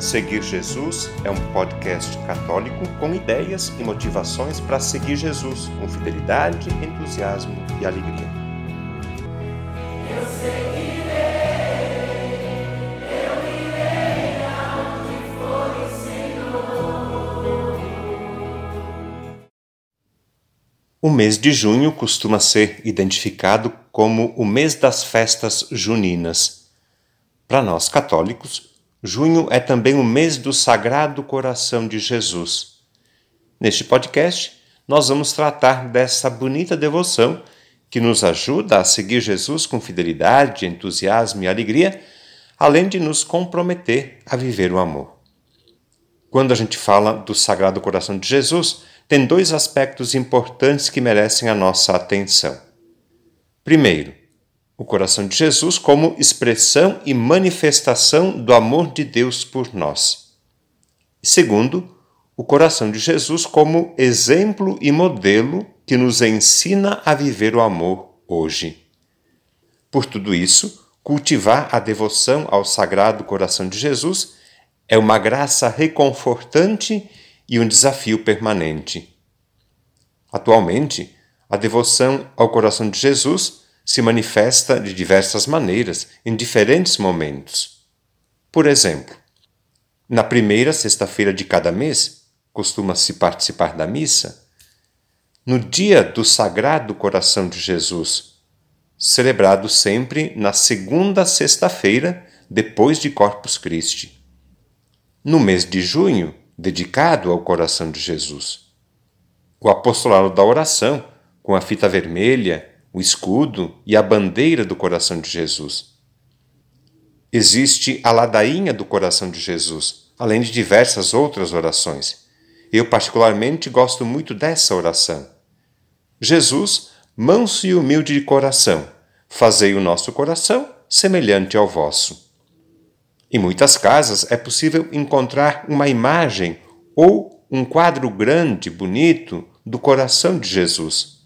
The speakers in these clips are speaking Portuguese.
Seguir Jesus é um podcast católico com ideias e motivações para seguir Jesus com fidelidade, entusiasmo e alegria. Eu seguirei, eu irei for o Senhor. O mês de junho costuma ser identificado como o mês das festas juninas. Para nós católicos, Junho é também o mês do Sagrado Coração de Jesus. Neste podcast, nós vamos tratar dessa bonita devoção que nos ajuda a seguir Jesus com fidelidade, entusiasmo e alegria, além de nos comprometer a viver o amor. Quando a gente fala do Sagrado Coração de Jesus, tem dois aspectos importantes que merecem a nossa atenção. Primeiro, o coração de Jesus como expressão e manifestação do amor de Deus por nós. Segundo, o coração de Jesus como exemplo e modelo que nos ensina a viver o amor hoje. Por tudo isso, cultivar a devoção ao Sagrado Coração de Jesus é uma graça reconfortante e um desafio permanente. Atualmente, a devoção ao coração de Jesus se manifesta de diversas maneiras em diferentes momentos. Por exemplo, na primeira sexta-feira de cada mês, costuma-se participar da missa. No dia do Sagrado Coração de Jesus, celebrado sempre na segunda sexta-feira depois de Corpus Christi. No mês de junho, dedicado ao coração de Jesus. O apostolado da oração, com a fita vermelha o escudo e a bandeira do coração de Jesus. Existe a ladainha do coração de Jesus, além de diversas outras orações. Eu, particularmente, gosto muito dessa oração. Jesus, manso e humilde de coração, fazei o nosso coração semelhante ao vosso. Em muitas casas é possível encontrar uma imagem ou um quadro grande, bonito, do coração de Jesus,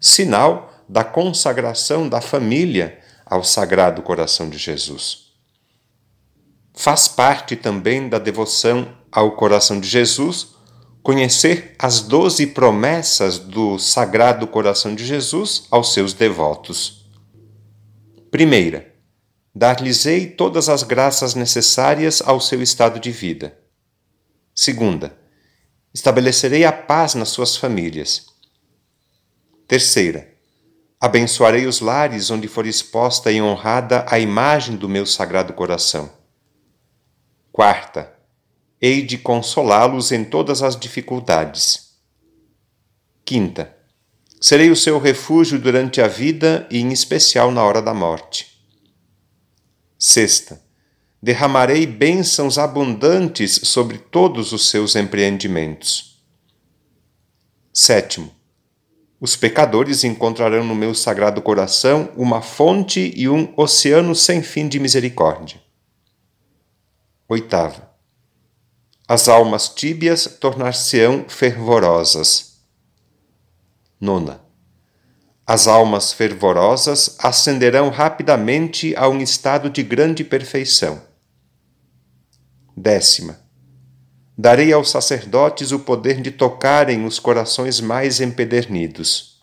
sinal da consagração da família ao Sagrado Coração de Jesus. Faz parte também da devoção ao coração de Jesus conhecer as doze promessas do Sagrado Coração de Jesus aos seus devotos. Primeira, dar-lhes-ei todas as graças necessárias ao seu estado de vida. Segunda, estabelecerei a paz nas suas famílias. Terceira, Abençoarei os lares onde for exposta e honrada a imagem do meu sagrado coração. Quarta, hei de consolá-los em todas as dificuldades. Quinta, serei o seu refúgio durante a vida e em especial na hora da morte. Sexta, derramarei bênçãos abundantes sobre todos os seus empreendimentos. Sétimo, os pecadores encontrarão no meu sagrado coração uma fonte e um oceano sem fim de misericórdia. Oitava. As almas tíbias tornar-se-ão fervorosas. Nona. As almas fervorosas ascenderão rapidamente a um estado de grande perfeição. Décima Darei aos sacerdotes o poder de tocarem os corações mais empedernidos.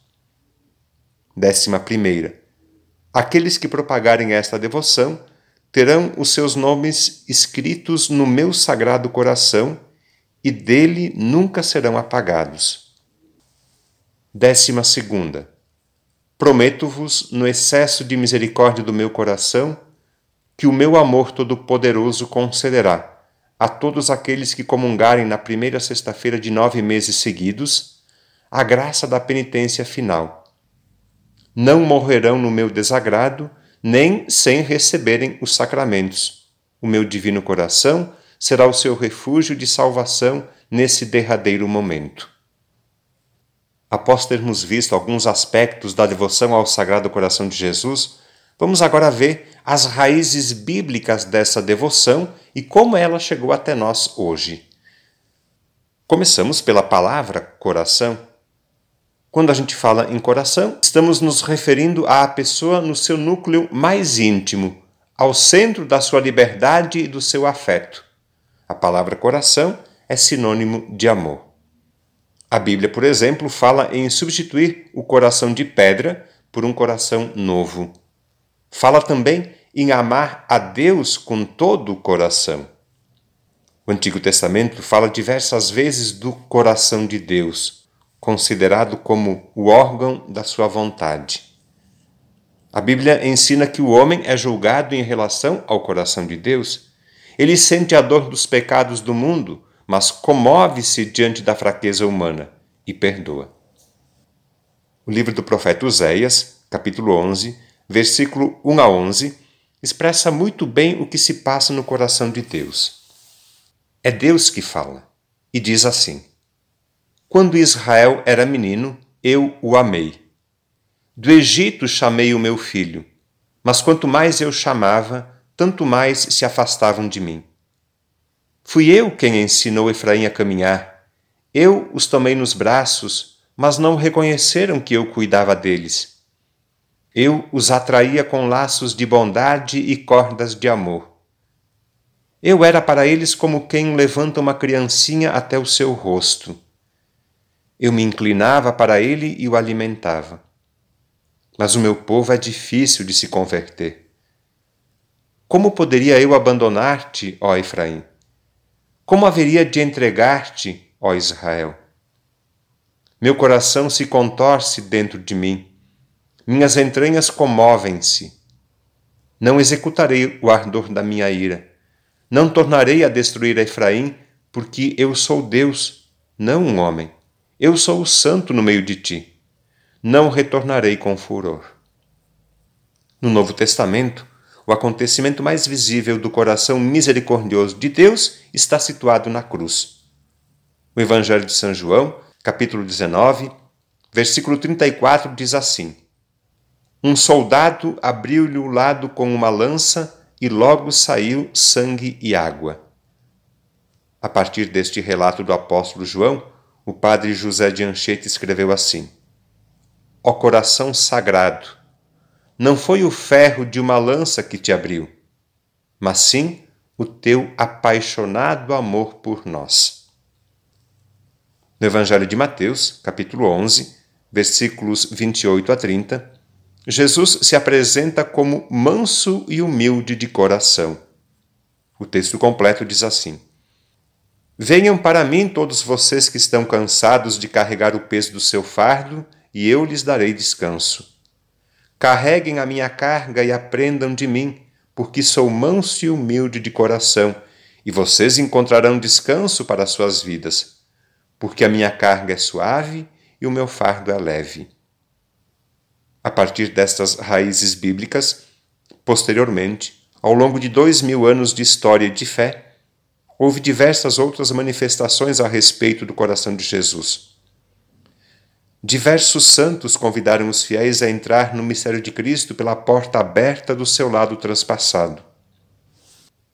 Décima primeira. Aqueles que propagarem esta devoção terão os seus nomes escritos no meu sagrado coração e dele nunca serão apagados. Décima segunda. Prometo-vos, no excesso de misericórdia do meu coração, que o meu amor todo-poderoso concederá a todos aqueles que comungarem na primeira sexta-feira de nove meses seguidos a graça da penitência final. Não morrerão no meu desagrado, nem sem receberem os sacramentos. O meu divino coração será o seu refúgio de salvação nesse derradeiro momento. Após termos visto alguns aspectos da devoção ao Sagrado Coração de Jesus, Vamos agora ver as raízes bíblicas dessa devoção e como ela chegou até nós hoje. Começamos pela palavra coração. Quando a gente fala em coração, estamos nos referindo à pessoa no seu núcleo mais íntimo, ao centro da sua liberdade e do seu afeto. A palavra coração é sinônimo de amor. A Bíblia, por exemplo, fala em substituir o coração de pedra por um coração novo. Fala também em amar a Deus com todo o coração. O Antigo Testamento fala diversas vezes do coração de Deus, considerado como o órgão da sua vontade. A Bíblia ensina que o homem é julgado em relação ao coração de Deus. Ele sente a dor dos pecados do mundo, mas comove-se diante da fraqueza humana e perdoa. O livro do profeta Oséias, capítulo 11, versículo 1 a 11, expressa muito bem o que se passa no coração de Deus. É Deus que fala e diz assim: Quando Israel era menino, eu o amei do Egito chamei o meu filho, mas quanto mais eu chamava, tanto mais se afastavam de mim. Fui eu quem ensinou Efraim a caminhar. Eu os tomei nos braços, mas não reconheceram que eu cuidava deles. Eu os atraía com laços de bondade e cordas de amor. Eu era para eles como quem levanta uma criancinha até o seu rosto. Eu me inclinava para ele e o alimentava mas o meu povo é difícil de se converter. Como poderia eu abandonar-te, ó Efraim? Como haveria de entregar-te, ó Israel? Meu coração se contorce dentro de mim, minhas entranhas comovem-se. Não executarei o ardor da minha ira, não tornarei a destruir Efraim, porque eu sou Deus, não um homem. Eu sou o santo no meio de ti não retornarei com furor. No Novo Testamento, o acontecimento mais visível do coração misericordioso de Deus está situado na cruz. O Evangelho de São João, capítulo 19, versículo 34 diz assim: Um soldado abriu-lhe o lado com uma lança e logo saiu sangue e água. A partir deste relato do apóstolo João, o padre José de Anchieta escreveu assim: ó coração sagrado, não foi o ferro de uma lança que te abriu, mas sim o teu apaixonado amor por nós. No Evangelho de Mateus, capítulo 11, versículos 28 a 30, Jesus se apresenta como manso e humilde de coração. O texto completo diz assim: Venham para mim todos vocês que estão cansados de carregar o peso do seu fardo e eu lhes darei descanso. Carreguem a minha carga e aprendam de mim, porque sou manso e humilde de coração, e vocês encontrarão descanso para suas vidas, porque a minha carga é suave e o meu fardo é leve. A partir destas raízes bíblicas, posteriormente, ao longo de dois mil anos de história e de fé, houve diversas outras manifestações a respeito do coração de Jesus. Diversos santos convidaram os fiéis a entrar no mistério de Cristo pela porta aberta do seu lado transpassado.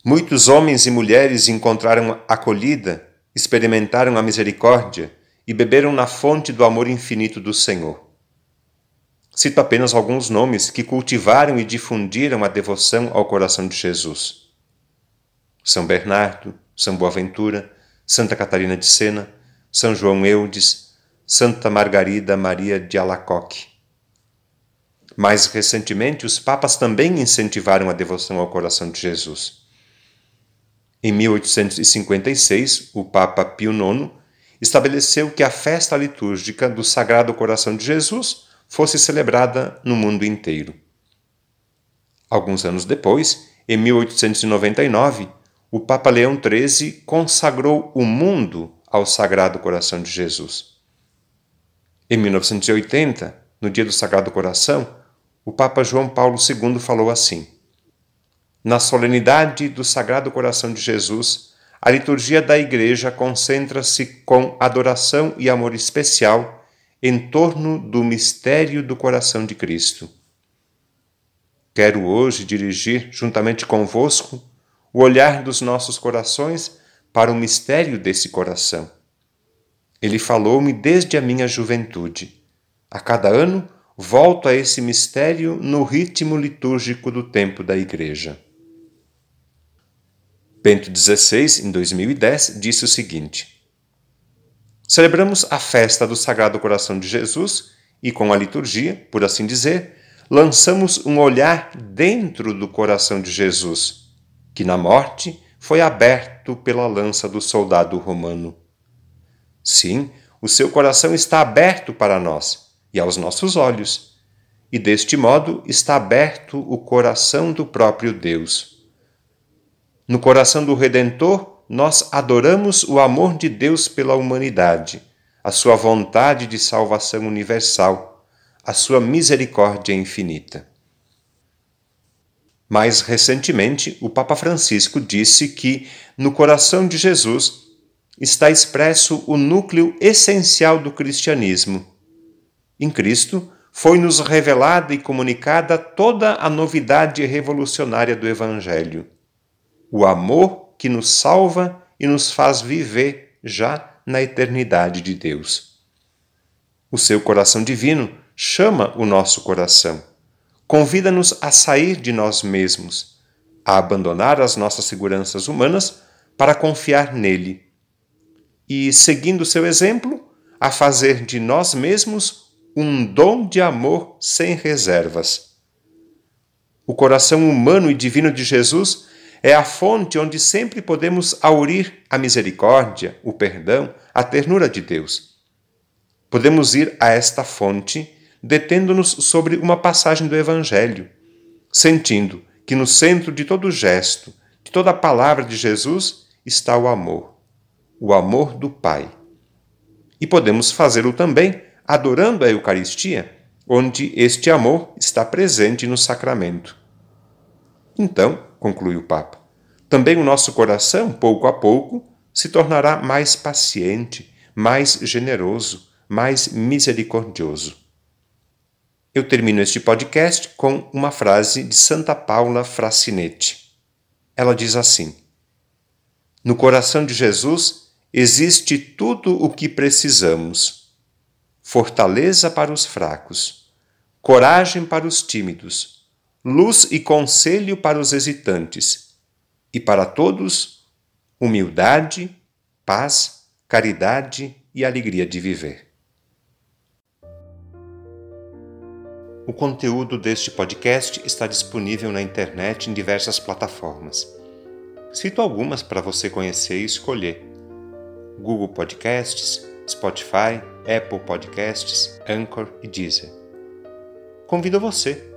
Muitos homens e mulheres encontraram acolhida, experimentaram a misericórdia e beberam na fonte do amor infinito do Senhor. Cito apenas alguns nomes que cultivaram e difundiram a devoção ao coração de Jesus: São Bernardo, São Boaventura, Santa Catarina de Sena, São João Eudes, Santa Margarida Maria de Alacoque. Mais recentemente, os papas também incentivaram a devoção ao coração de Jesus. Em 1856, o Papa Pio IX estabeleceu que a festa litúrgica do Sagrado Coração de Jesus fosse celebrada no mundo inteiro. Alguns anos depois, em 1899, o Papa Leão XIII consagrou o mundo ao Sagrado Coração de Jesus. Em 1980, no dia do Sagrado Coração, o Papa João Paulo II falou assim: Na solenidade do Sagrado Coração de Jesus, a liturgia da Igreja concentra-se com adoração e amor especial em torno do mistério do coração de Cristo. Quero hoje dirigir, juntamente convosco, o olhar dos nossos corações para o mistério desse coração ele falou-me desde a minha juventude. A cada ano, volto a esse mistério no ritmo litúrgico do tempo da Igreja. Bento XVI, em 2010, disse o seguinte: Celebramos a festa do Sagrado Coração de Jesus e, com a liturgia, por assim dizer, lançamos um olhar dentro do coração de Jesus, que na morte foi aberto pela lança do soldado romano. Sim, o seu coração está aberto para nós e aos nossos olhos, e deste modo está aberto o coração do próprio Deus. No coração do Redentor, nós adoramos o amor de Deus pela humanidade, a sua vontade de salvação universal, a sua misericórdia infinita. Mais recentemente, o Papa Francisco disse que no coração de Jesus está expresso o núcleo essencial do cristianismo. Em Cristo, foi-nos revelada e comunicada toda a novidade revolucionária do Evangelho. O amor que nos salva e nos faz viver já na eternidade de Deus. O seu coração divino chama o nosso coração convida-nos a sair de nós mesmos, a abandonar as nossas seguranças humanas para confiar nele e, seguindo seu exemplo, a fazer de nós mesmos um dom de amor sem reservas. O coração humano e divino de Jesus é a fonte onde sempre podemos aurir a misericórdia, o perdão, a ternura de Deus. Podemos ir a esta fonte detendo-nos sobre uma passagem do Evangelho, sentindo que no centro de todo gesto, de toda palavra de Jesus, está o amor, o amor do Pai. E podemos fazê-lo também adorando a Eucaristia, onde este amor está presente no sacramento. Então, conclui o Papa, também o nosso coração, pouco a pouco, se tornará mais paciente, mais generoso, mais misericordioso. Eu termino este podcast com uma frase de Santa Paula Fracinetti. Ela diz assim: No coração de Jesus existe tudo o que precisamos: fortaleza para os fracos, coragem para os tímidos, luz e conselho para os hesitantes, e para todos, humildade, paz, caridade e alegria de viver. O conteúdo deste podcast está disponível na internet em diversas plataformas. Cito algumas para você conhecer e escolher: Google Podcasts, Spotify, Apple Podcasts, Anchor e Deezer. Convido você